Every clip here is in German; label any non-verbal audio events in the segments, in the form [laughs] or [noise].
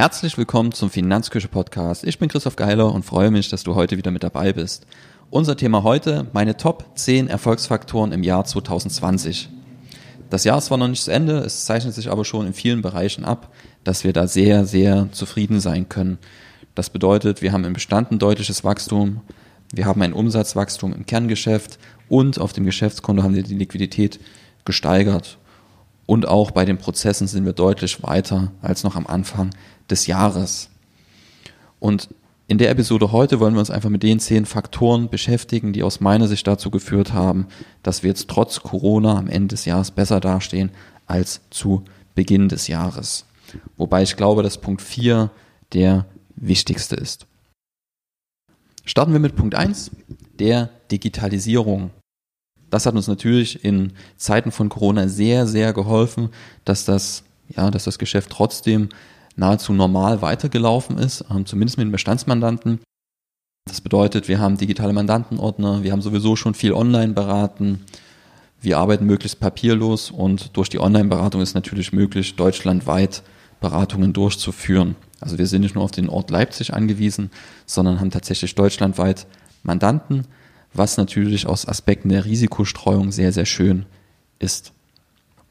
Herzlich willkommen zum Finanzküche Podcast. Ich bin Christoph Geiler und freue mich, dass du heute wieder mit dabei bist. Unser Thema heute, meine Top 10 Erfolgsfaktoren im Jahr 2020. Das Jahr ist zwar noch nicht zu Ende, es zeichnet sich aber schon in vielen Bereichen ab, dass wir da sehr, sehr zufrieden sein können. Das bedeutet, wir haben im Bestand ein deutliches Wachstum, wir haben ein Umsatzwachstum im Kerngeschäft und auf dem Geschäftskonto haben wir die Liquidität gesteigert. Und auch bei den Prozessen sind wir deutlich weiter als noch am Anfang des Jahres. Und in der Episode heute wollen wir uns einfach mit den zehn Faktoren beschäftigen, die aus meiner Sicht dazu geführt haben, dass wir jetzt trotz Corona am Ende des Jahres besser dastehen als zu Beginn des Jahres. Wobei ich glaube, dass Punkt 4 der wichtigste ist. Starten wir mit Punkt 1, der Digitalisierung. Das hat uns natürlich in Zeiten von Corona sehr, sehr geholfen, dass das, ja, dass das Geschäft trotzdem nahezu normal weitergelaufen ist, ähm, zumindest mit den Bestandsmandanten. Das bedeutet, wir haben digitale Mandantenordner, wir haben sowieso schon viel online beraten, wir arbeiten möglichst papierlos und durch die Online-Beratung ist natürlich möglich, deutschlandweit Beratungen durchzuführen. Also wir sind nicht nur auf den Ort Leipzig angewiesen, sondern haben tatsächlich deutschlandweit Mandanten, was natürlich aus Aspekten der Risikostreuung sehr, sehr schön ist.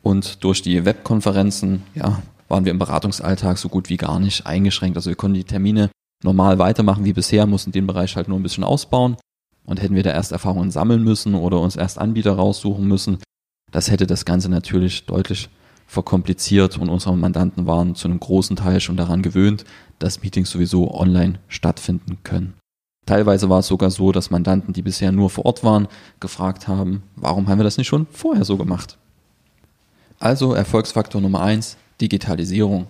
Und durch die Webkonferenzen, ja, waren wir im Beratungsalltag so gut wie gar nicht eingeschränkt. Also wir konnten die Termine normal weitermachen wie bisher, mussten den Bereich halt nur ein bisschen ausbauen. Und hätten wir da erst Erfahrungen sammeln müssen oder uns erst Anbieter raussuchen müssen, das hätte das Ganze natürlich deutlich verkompliziert und unsere Mandanten waren zu einem großen Teil schon daran gewöhnt, dass Meetings sowieso online stattfinden können. Teilweise war es sogar so, dass Mandanten, die bisher nur vor Ort waren, gefragt haben, warum haben wir das nicht schon vorher so gemacht? Also Erfolgsfaktor Nummer eins: Digitalisierung.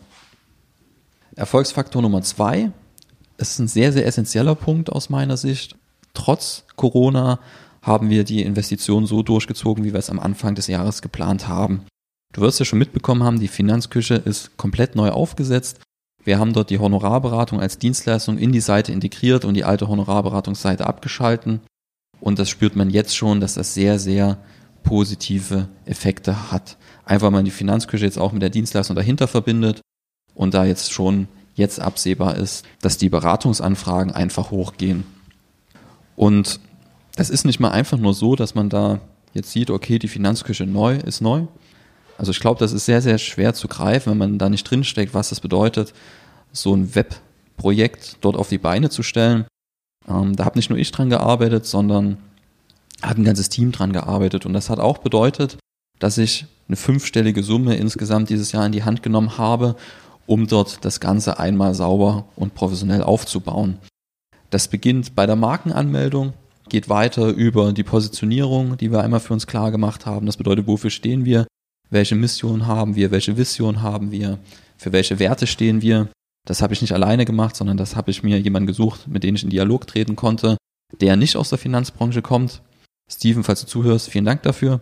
Erfolgsfaktor Nummer zwei ist ein sehr, sehr essentieller Punkt aus meiner Sicht. Trotz Corona haben wir die Investitionen so durchgezogen, wie wir es am Anfang des Jahres geplant haben. Du wirst ja schon mitbekommen haben, die Finanzküche ist komplett neu aufgesetzt. Wir haben dort die Honorarberatung als Dienstleistung in die Seite integriert und die alte Honorarberatungsseite abgeschalten. Und das spürt man jetzt schon, dass das sehr, sehr positive Effekte hat. Einfach mal die Finanzküche jetzt auch mit der Dienstleistung dahinter verbindet und da jetzt schon jetzt absehbar ist, dass die Beratungsanfragen einfach hochgehen. Und das ist nicht mal einfach nur so, dass man da jetzt sieht, okay, die Finanzküche neu ist neu, also ich glaube, das ist sehr, sehr schwer zu greifen, wenn man da nicht drinsteckt, was das bedeutet, so ein Webprojekt dort auf die Beine zu stellen. Ähm, da habe nicht nur ich dran gearbeitet, sondern hat ein ganzes Team dran gearbeitet. Und das hat auch bedeutet, dass ich eine fünfstellige Summe insgesamt dieses Jahr in die Hand genommen habe, um dort das Ganze einmal sauber und professionell aufzubauen. Das beginnt bei der Markenanmeldung, geht weiter über die Positionierung, die wir einmal für uns klar gemacht haben. Das bedeutet, wofür stehen wir? Welche Mission haben wir, welche Vision haben wir, für welche Werte stehen wir. Das habe ich nicht alleine gemacht, sondern das habe ich mir jemanden gesucht, mit dem ich in Dialog treten konnte, der nicht aus der Finanzbranche kommt. Steven, falls du zuhörst, vielen Dank dafür.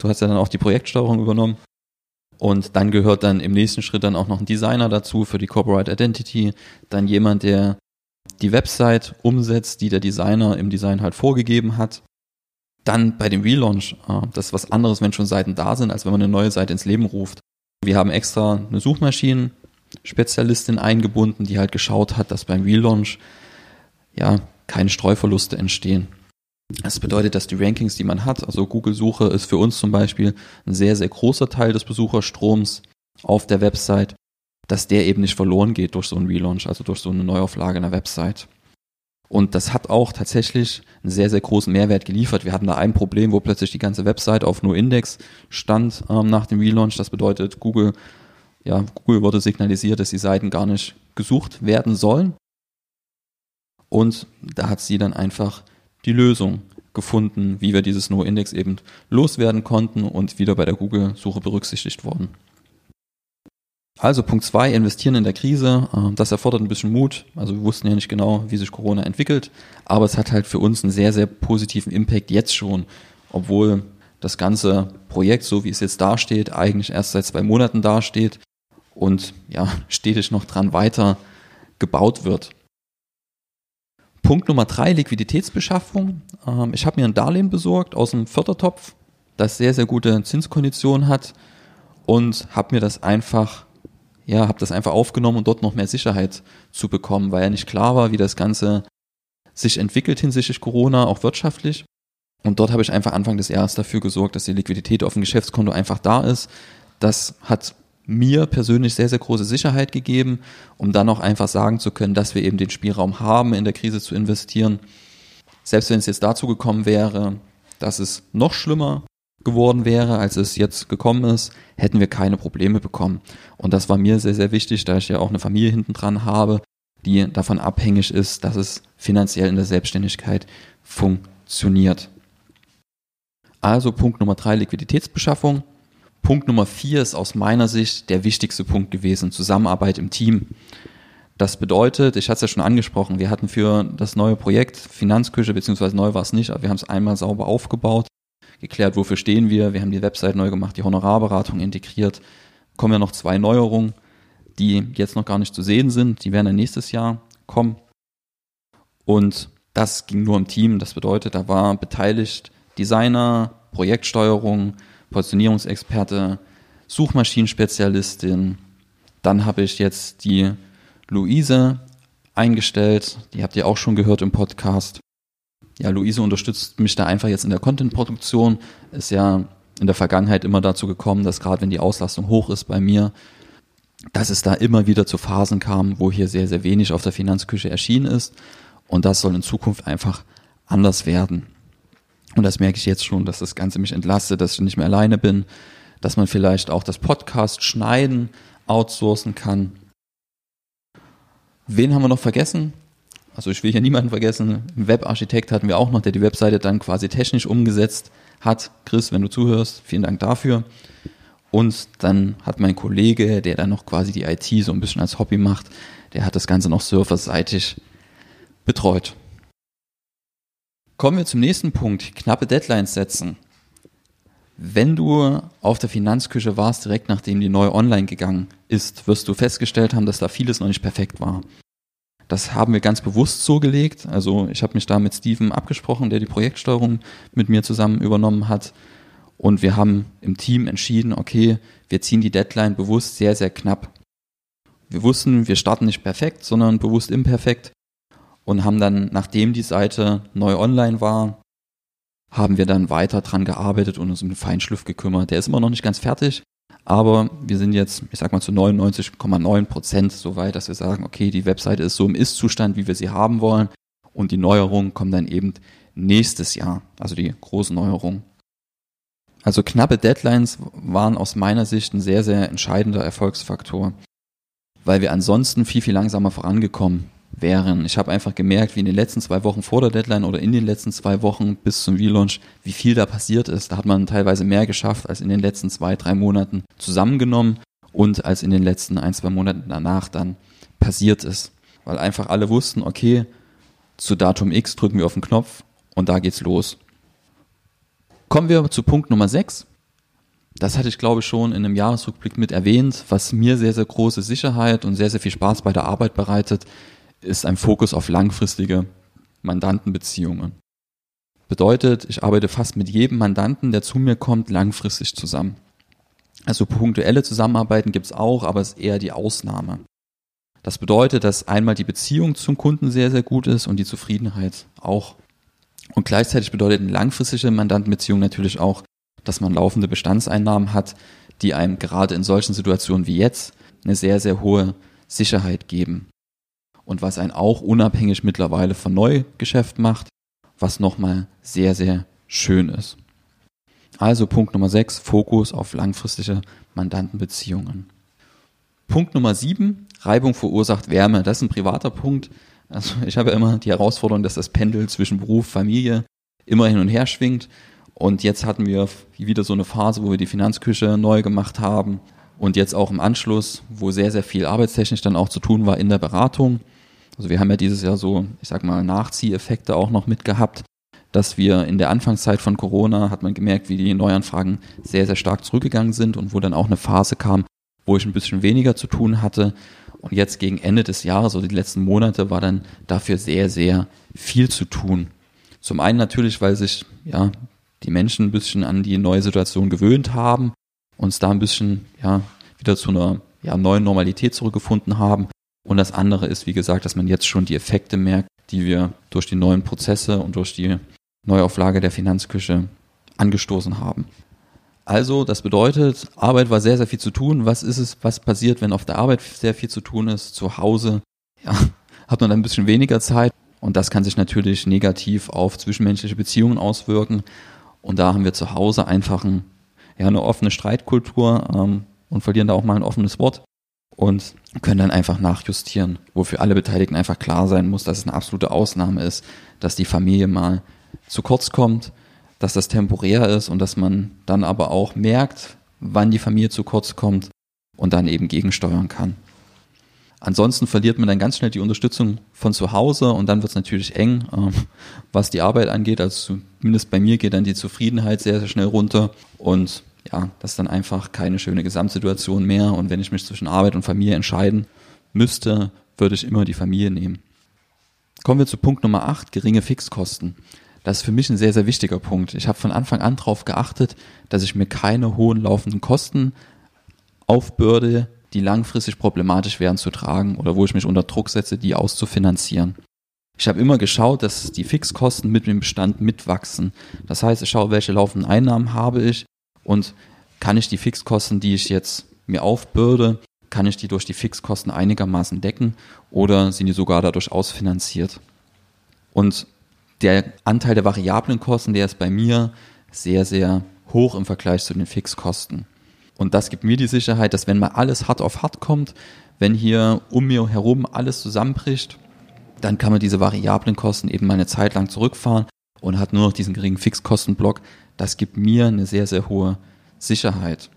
Du hast ja dann auch die Projektsteuerung übernommen. Und dann gehört dann im nächsten Schritt dann auch noch ein Designer dazu für die Corporate Identity, dann jemand, der die Website umsetzt, die der Designer im Design halt vorgegeben hat. Dann bei dem Relaunch, äh, das ist was anderes, wenn schon Seiten da sind, als wenn man eine neue Seite ins Leben ruft. Wir haben extra eine Suchmaschinen-Spezialistin eingebunden, die halt geschaut hat, dass beim Relaunch ja keine Streuverluste entstehen. Das bedeutet, dass die Rankings, die man hat, also Google-Suche ist für uns zum Beispiel ein sehr, sehr großer Teil des Besucherstroms auf der Website, dass der eben nicht verloren geht durch so einen Relaunch, also durch so eine Neuauflage einer Website. Und das hat auch tatsächlich einen sehr, sehr großen Mehrwert geliefert. Wir hatten da ein Problem, wo plötzlich die ganze Website auf nur Index stand ähm, nach dem Relaunch. Das bedeutet, Google, ja, Google wurde signalisiert, dass die Seiten gar nicht gesucht werden sollen. Und da hat sie dann einfach die Lösung gefunden, wie wir dieses No-Index eben loswerden konnten und wieder bei der Google-Suche berücksichtigt worden. Also Punkt zwei, investieren in der Krise. Ähm, das erfordert ein bisschen Mut. Also wir wussten ja nicht genau, wie sich Corona entwickelt, aber es hat halt für uns einen sehr, sehr positiven Impact jetzt schon, obwohl das ganze Projekt, so wie es jetzt dasteht, eigentlich erst seit zwei Monaten dasteht und ja, [laughs] stetig noch dran weiter gebaut wird. Punkt Nummer drei, Liquiditätsbeschaffung. Ähm, ich habe mir ein Darlehen besorgt aus dem Fördertopf, das sehr, sehr gute Zinskonditionen hat und habe mir das einfach ja, habe das einfach aufgenommen, um dort noch mehr Sicherheit zu bekommen, weil ja nicht klar war, wie das Ganze sich entwickelt hinsichtlich Corona, auch wirtschaftlich. Und dort habe ich einfach Anfang des Jahres dafür gesorgt, dass die Liquidität auf dem Geschäftskonto einfach da ist. Das hat mir persönlich sehr, sehr große Sicherheit gegeben, um dann auch einfach sagen zu können, dass wir eben den Spielraum haben, in der Krise zu investieren. Selbst wenn es jetzt dazu gekommen wäre, dass es noch schlimmer geworden wäre, als es jetzt gekommen ist, hätten wir keine Probleme bekommen. Und das war mir sehr, sehr wichtig, da ich ja auch eine Familie hinten dran habe, die davon abhängig ist, dass es finanziell in der Selbstständigkeit funktioniert. Also Punkt Nummer drei, Liquiditätsbeschaffung. Punkt Nummer vier ist aus meiner Sicht der wichtigste Punkt gewesen, Zusammenarbeit im Team. Das bedeutet, ich hatte es ja schon angesprochen, wir hatten für das neue Projekt Finanzküche, beziehungsweise neu war es nicht, aber wir haben es einmal sauber aufgebaut, geklärt, wofür stehen wir, wir haben die Website neu gemacht, die Honorarberatung integriert, kommen ja noch zwei Neuerungen, die jetzt noch gar nicht zu sehen sind, die werden dann nächstes Jahr kommen. Und das ging nur im Team, das bedeutet, da war beteiligt Designer, Projektsteuerung, Positionierungsexperte, Suchmaschinenspezialistin. Dann habe ich jetzt die Luise eingestellt. Die habt ihr auch schon gehört im Podcast. Ja, Luise unterstützt mich da einfach jetzt in der Content-Produktion. Ist ja in der Vergangenheit immer dazu gekommen, dass gerade wenn die Auslastung hoch ist bei mir, dass es da immer wieder zu Phasen kam, wo hier sehr, sehr wenig auf der Finanzküche erschienen ist. Und das soll in Zukunft einfach anders werden. Und das merke ich jetzt schon, dass das Ganze mich entlastet, dass ich nicht mehr alleine bin, dass man vielleicht auch das Podcast schneiden outsourcen kann. Wen haben wir noch vergessen? Also ich will hier niemanden vergessen. Ein Webarchitekt hatten wir auch noch, der die Webseite dann quasi technisch umgesetzt hat. Chris, wenn du zuhörst, vielen Dank dafür. Und dann hat mein Kollege, der dann noch quasi die IT so ein bisschen als Hobby macht, der hat das Ganze noch surferseitig betreut. Kommen wir zum nächsten Punkt, knappe Deadlines setzen. Wenn du auf der Finanzküche warst, direkt nachdem die neu online gegangen ist, wirst du festgestellt haben, dass da vieles noch nicht perfekt war. Das haben wir ganz bewusst so gelegt. Also ich habe mich da mit Steven abgesprochen, der die Projektsteuerung mit mir zusammen übernommen hat. Und wir haben im Team entschieden, okay, wir ziehen die Deadline bewusst sehr, sehr knapp. Wir wussten, wir starten nicht perfekt, sondern bewusst imperfekt und haben dann, nachdem die Seite neu online war, haben wir dann weiter dran gearbeitet und uns um den Feinschliff gekümmert. Der ist immer noch nicht ganz fertig, aber wir sind jetzt, ich sag mal, zu 99,9 Prozent so weit, dass wir sagen, okay, die Webseite ist so im Ist-Zustand, wie wir sie haben wollen und die Neuerungen kommen dann eben nächstes Jahr, also die großen Neuerungen. Also knappe Deadlines waren aus meiner Sicht ein sehr, sehr entscheidender Erfolgsfaktor, weil wir ansonsten viel, viel langsamer vorangekommen wären. Ich habe einfach gemerkt, wie in den letzten zwei Wochen vor der Deadline oder in den letzten zwei Wochen bis zum Relaunch, wie viel da passiert ist. Da hat man teilweise mehr geschafft als in den letzten zwei, drei Monaten zusammengenommen und als in den letzten ein, zwei Monaten danach dann passiert ist. Weil einfach alle wussten, okay, zu Datum X drücken wir auf den Knopf und da geht's los. Kommen wir zu Punkt Nummer 6. Das hatte ich, glaube ich, schon in einem Jahresrückblick mit erwähnt, was mir sehr, sehr große Sicherheit und sehr, sehr viel Spaß bei der Arbeit bereitet, ist ein Fokus auf langfristige Mandantenbeziehungen. Bedeutet, ich arbeite fast mit jedem Mandanten, der zu mir kommt, langfristig zusammen. Also punktuelle Zusammenarbeiten gibt es auch, aber es ist eher die Ausnahme. Das bedeutet, dass einmal die Beziehung zum Kunden sehr, sehr gut ist und die Zufriedenheit auch. Und gleichzeitig bedeutet eine langfristige Mandantenbeziehung natürlich auch, dass man laufende Bestandseinnahmen hat, die einem gerade in solchen Situationen wie jetzt eine sehr, sehr hohe Sicherheit geben und was einen auch unabhängig mittlerweile von Neugeschäft macht, was nochmal sehr, sehr schön ist. Also Punkt Nummer 6, Fokus auf langfristige Mandantenbeziehungen. Punkt Nummer 7, Reibung verursacht Wärme. Das ist ein privater Punkt. Also [laughs] ich habe immer die Herausforderung, dass das Pendel zwischen Beruf, Familie immer hin und her schwingt. Und jetzt hatten wir wieder so eine Phase, wo wir die Finanzküche neu gemacht haben. Und jetzt auch im Anschluss, wo sehr, sehr viel arbeitstechnisch dann auch zu tun war in der Beratung. Also wir haben ja dieses Jahr so, ich sag mal, Nachzieheffekte auch noch mitgehabt, dass wir in der Anfangszeit von Corona hat man gemerkt, wie die Neuanfragen sehr, sehr stark zurückgegangen sind und wo dann auch eine Phase kam, wo ich ein bisschen weniger zu tun hatte. Und jetzt gegen Ende des Jahres oder die letzten Monate war dann dafür sehr, sehr viel zu tun. Zum einen natürlich, weil sich ja die Menschen ein bisschen an die neue Situation gewöhnt haben, uns da ein bisschen ja wieder zu einer ja, neuen Normalität zurückgefunden haben. Und das andere ist, wie gesagt, dass man jetzt schon die Effekte merkt, die wir durch die neuen Prozesse und durch die Neuauflage der Finanzküche angestoßen haben. Also, das bedeutet, Arbeit war sehr, sehr viel zu tun. Was ist es, was passiert, wenn auf der Arbeit sehr viel zu tun ist? Zu Hause, ja, [laughs] hat man ein bisschen weniger Zeit. Und das kann sich natürlich negativ auf zwischenmenschliche Beziehungen auswirken. Und da haben wir zu Hause einfach ein, ja, eine offene Streitkultur ähm, und verlieren da auch mal ein offenes Wort und können dann einfach nachjustieren, wo für alle Beteiligten einfach klar sein muss, dass es eine absolute Ausnahme ist, dass die Familie mal zu kurz kommt dass das temporär ist und dass man dann aber auch merkt, wann die Familie zu kurz kommt und dann eben gegensteuern kann. Ansonsten verliert man dann ganz schnell die Unterstützung von zu Hause und dann wird es natürlich eng, äh, was die Arbeit angeht. Also zumindest bei mir geht dann die Zufriedenheit sehr, sehr schnell runter und ja, das ist dann einfach keine schöne Gesamtsituation mehr. Und wenn ich mich zwischen Arbeit und Familie entscheiden müsste, würde ich immer die Familie nehmen. Kommen wir zu Punkt Nummer 8, geringe Fixkosten. Das ist für mich ein sehr, sehr wichtiger Punkt. Ich habe von Anfang an darauf geachtet, dass ich mir keine hohen laufenden Kosten aufbürde, die langfristig problematisch wären zu tragen oder wo ich mich unter Druck setze, die auszufinanzieren. Ich habe immer geschaut, dass die Fixkosten mit dem Bestand mitwachsen. Das heißt, ich schaue, welche laufenden Einnahmen habe ich und kann ich die Fixkosten, die ich jetzt mir aufbürde, kann ich die durch die Fixkosten einigermaßen decken oder sind die sogar dadurch ausfinanziert? Und der Anteil der variablen Kosten, der ist bei mir sehr, sehr hoch im Vergleich zu den Fixkosten. Und das gibt mir die Sicherheit, dass wenn mal alles hart auf hart kommt, wenn hier um mir herum alles zusammenbricht, dann kann man diese variablen Kosten eben mal eine Zeit lang zurückfahren und hat nur noch diesen geringen Fixkostenblock. Das gibt mir eine sehr, sehr hohe Sicherheit.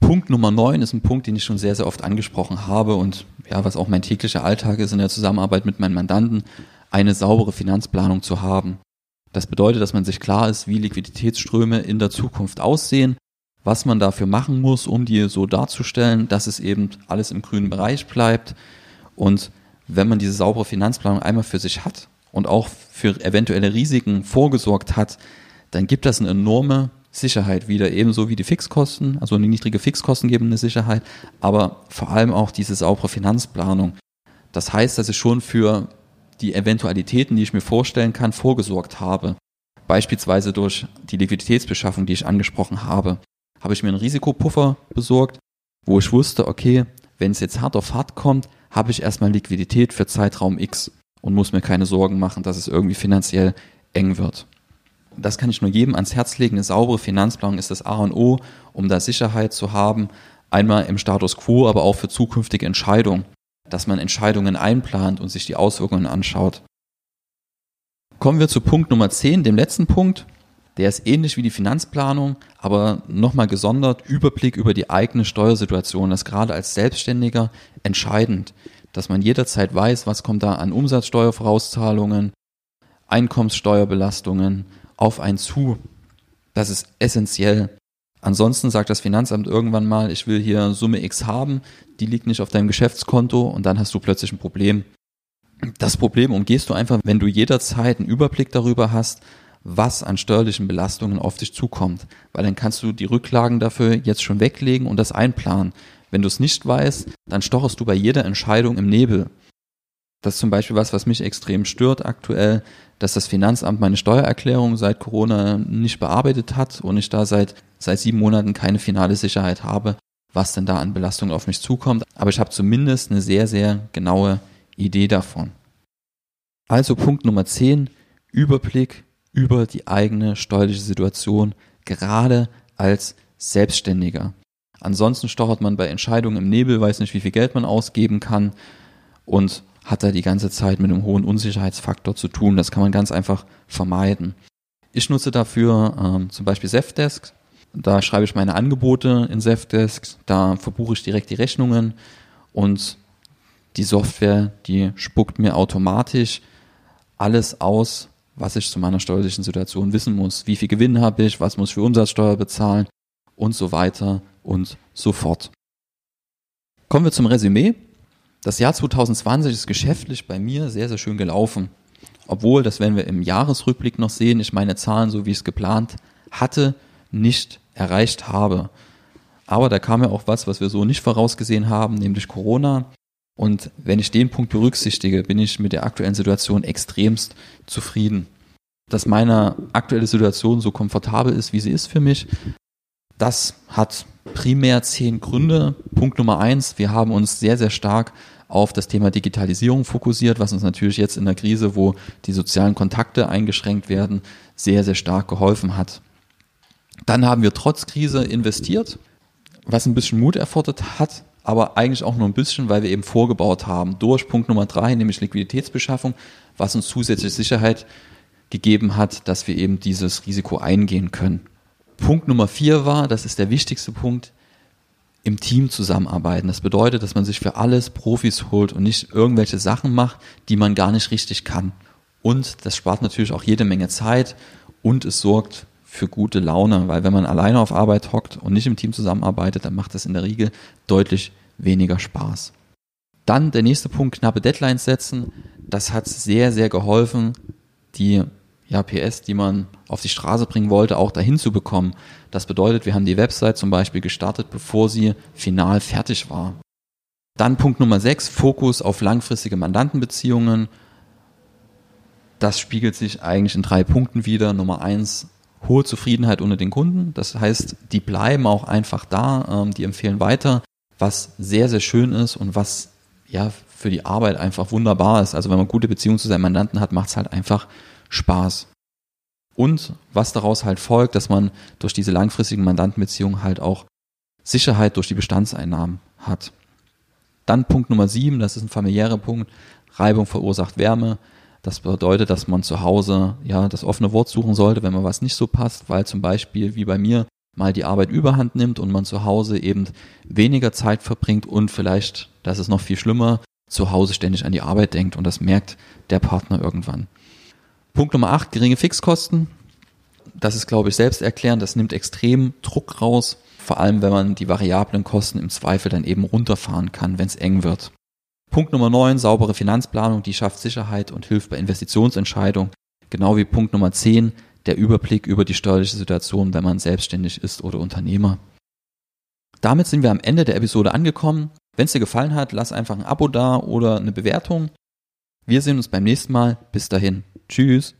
Punkt Nummer 9 ist ein Punkt, den ich schon sehr, sehr oft angesprochen habe und ja, was auch mein täglicher Alltag ist in der Zusammenarbeit mit meinen Mandanten eine saubere Finanzplanung zu haben. Das bedeutet, dass man sich klar ist, wie Liquiditätsströme in der Zukunft aussehen, was man dafür machen muss, um die so darzustellen, dass es eben alles im grünen Bereich bleibt. Und wenn man diese saubere Finanzplanung einmal für sich hat und auch für eventuelle Risiken vorgesorgt hat, dann gibt das eine enorme Sicherheit wieder, ebenso wie die Fixkosten, also eine niedrige Fixkosten geben eine Sicherheit, aber vor allem auch diese saubere Finanzplanung. Das heißt, dass ich schon für die Eventualitäten, die ich mir vorstellen kann, vorgesorgt habe. Beispielsweise durch die Liquiditätsbeschaffung, die ich angesprochen habe, habe ich mir einen Risikopuffer besorgt, wo ich wusste, okay, wenn es jetzt hart auf hart kommt, habe ich erstmal Liquidität für Zeitraum X und muss mir keine Sorgen machen, dass es irgendwie finanziell eng wird. Das kann ich nur jedem ans Herz legen. Eine saubere Finanzplanung ist das A und O, um da Sicherheit zu haben. Einmal im Status quo, aber auch für zukünftige Entscheidungen dass man Entscheidungen einplant und sich die Auswirkungen anschaut. Kommen wir zu Punkt Nummer 10, dem letzten Punkt. Der ist ähnlich wie die Finanzplanung, aber nochmal gesondert Überblick über die eigene Steuersituation. Das ist gerade als Selbstständiger entscheidend, dass man jederzeit weiß, was kommt da an Umsatzsteuervorauszahlungen, Einkommenssteuerbelastungen auf einen zu. Das ist essentiell. Ansonsten sagt das Finanzamt irgendwann mal, ich will hier Summe X haben, die liegt nicht auf deinem Geschäftskonto und dann hast du plötzlich ein Problem. Das Problem umgehst du einfach, wenn du jederzeit einen Überblick darüber hast, was an steuerlichen Belastungen auf dich zukommt. Weil dann kannst du die Rücklagen dafür jetzt schon weglegen und das einplanen. Wenn du es nicht weißt, dann stocherst du bei jeder Entscheidung im Nebel. Das ist zum Beispiel was, was mich extrem stört aktuell, dass das Finanzamt meine Steuererklärung seit Corona nicht bearbeitet hat und ich da seit, seit sieben Monaten keine finale Sicherheit habe, was denn da an Belastung auf mich zukommt. Aber ich habe zumindest eine sehr, sehr genaue Idee davon. Also Punkt Nummer 10, Überblick über die eigene steuerliche Situation, gerade als Selbstständiger. Ansonsten stochert man bei Entscheidungen im Nebel, weiß nicht, wie viel Geld man ausgeben kann und hat er die ganze Zeit mit einem hohen Unsicherheitsfaktor zu tun. Das kann man ganz einfach vermeiden. Ich nutze dafür ähm, zum Beispiel Zefdesk. Da schreibe ich meine Angebote in Zefdesk, da verbuche ich direkt die Rechnungen und die Software, die spuckt mir automatisch alles aus, was ich zu meiner steuerlichen Situation wissen muss. Wie viel Gewinn habe ich, was muss ich für Umsatzsteuer bezahlen und so weiter und so fort. Kommen wir zum Resümee. Das Jahr 2020 ist geschäftlich bei mir sehr, sehr schön gelaufen. Obwohl, das werden wir im Jahresrückblick noch sehen, ich meine Zahlen, so wie ich es geplant hatte, nicht erreicht habe. Aber da kam ja auch was, was wir so nicht vorausgesehen haben, nämlich Corona. Und wenn ich den Punkt berücksichtige, bin ich mit der aktuellen Situation extremst zufrieden. Dass meine aktuelle Situation so komfortabel ist, wie sie ist für mich, das hat primär zehn Gründe. Punkt Nummer eins, wir haben uns sehr, sehr stark auf das Thema Digitalisierung fokussiert, was uns natürlich jetzt in der Krise, wo die sozialen Kontakte eingeschränkt werden, sehr, sehr stark geholfen hat. Dann haben wir trotz Krise investiert, was ein bisschen Mut erfordert hat, aber eigentlich auch nur ein bisschen, weil wir eben vorgebaut haben. Durch Punkt Nummer drei, nämlich Liquiditätsbeschaffung, was uns zusätzliche Sicherheit gegeben hat, dass wir eben dieses Risiko eingehen können. Punkt Nummer vier war, das ist der wichtigste Punkt, im Team zusammenarbeiten. Das bedeutet, dass man sich für alles Profis holt und nicht irgendwelche Sachen macht, die man gar nicht richtig kann. Und das spart natürlich auch jede Menge Zeit und es sorgt für gute Laune, weil wenn man alleine auf Arbeit hockt und nicht im Team zusammenarbeitet, dann macht das in der Regel deutlich weniger Spaß. Dann der nächste Punkt, knappe Deadlines setzen. Das hat sehr, sehr geholfen, die ja, PS, die man auf die Straße bringen wollte, auch dahin zu bekommen. Das bedeutet, wir haben die Website zum Beispiel gestartet, bevor sie final fertig war. Dann Punkt Nummer 6, Fokus auf langfristige Mandantenbeziehungen. Das spiegelt sich eigentlich in drei Punkten wieder. Nummer eins, hohe Zufriedenheit unter den Kunden. Das heißt, die bleiben auch einfach da, ähm, die empfehlen weiter, was sehr, sehr schön ist und was ja für die Arbeit einfach wunderbar ist. Also wenn man gute Beziehungen zu seinen Mandanten hat, macht es halt einfach Spaß. Und was daraus halt folgt, dass man durch diese langfristigen Mandantenbeziehungen halt auch Sicherheit durch die Bestandseinnahmen hat. Dann Punkt Nummer sieben, das ist ein familiärer Punkt. Reibung verursacht Wärme. Das bedeutet, dass man zu Hause ja das offene Wort suchen sollte, wenn man was nicht so passt, weil zum Beispiel wie bei mir mal die Arbeit überhand nimmt und man zu Hause eben weniger Zeit verbringt und vielleicht, das ist noch viel schlimmer, zu Hause ständig an die Arbeit denkt und das merkt der Partner irgendwann. Punkt Nummer 8, geringe Fixkosten. Das ist, glaube ich, selbst erklären. Das nimmt extrem Druck raus. Vor allem, wenn man die variablen Kosten im Zweifel dann eben runterfahren kann, wenn es eng wird. Punkt Nummer 9, saubere Finanzplanung, die schafft Sicherheit und hilft bei Investitionsentscheidungen. Genau wie Punkt Nummer 10, der Überblick über die steuerliche Situation, wenn man selbstständig ist oder Unternehmer. Damit sind wir am Ende der Episode angekommen. Wenn es dir gefallen hat, lass einfach ein Abo da oder eine Bewertung. Wir sehen uns beim nächsten Mal. Bis dahin. Tschüss.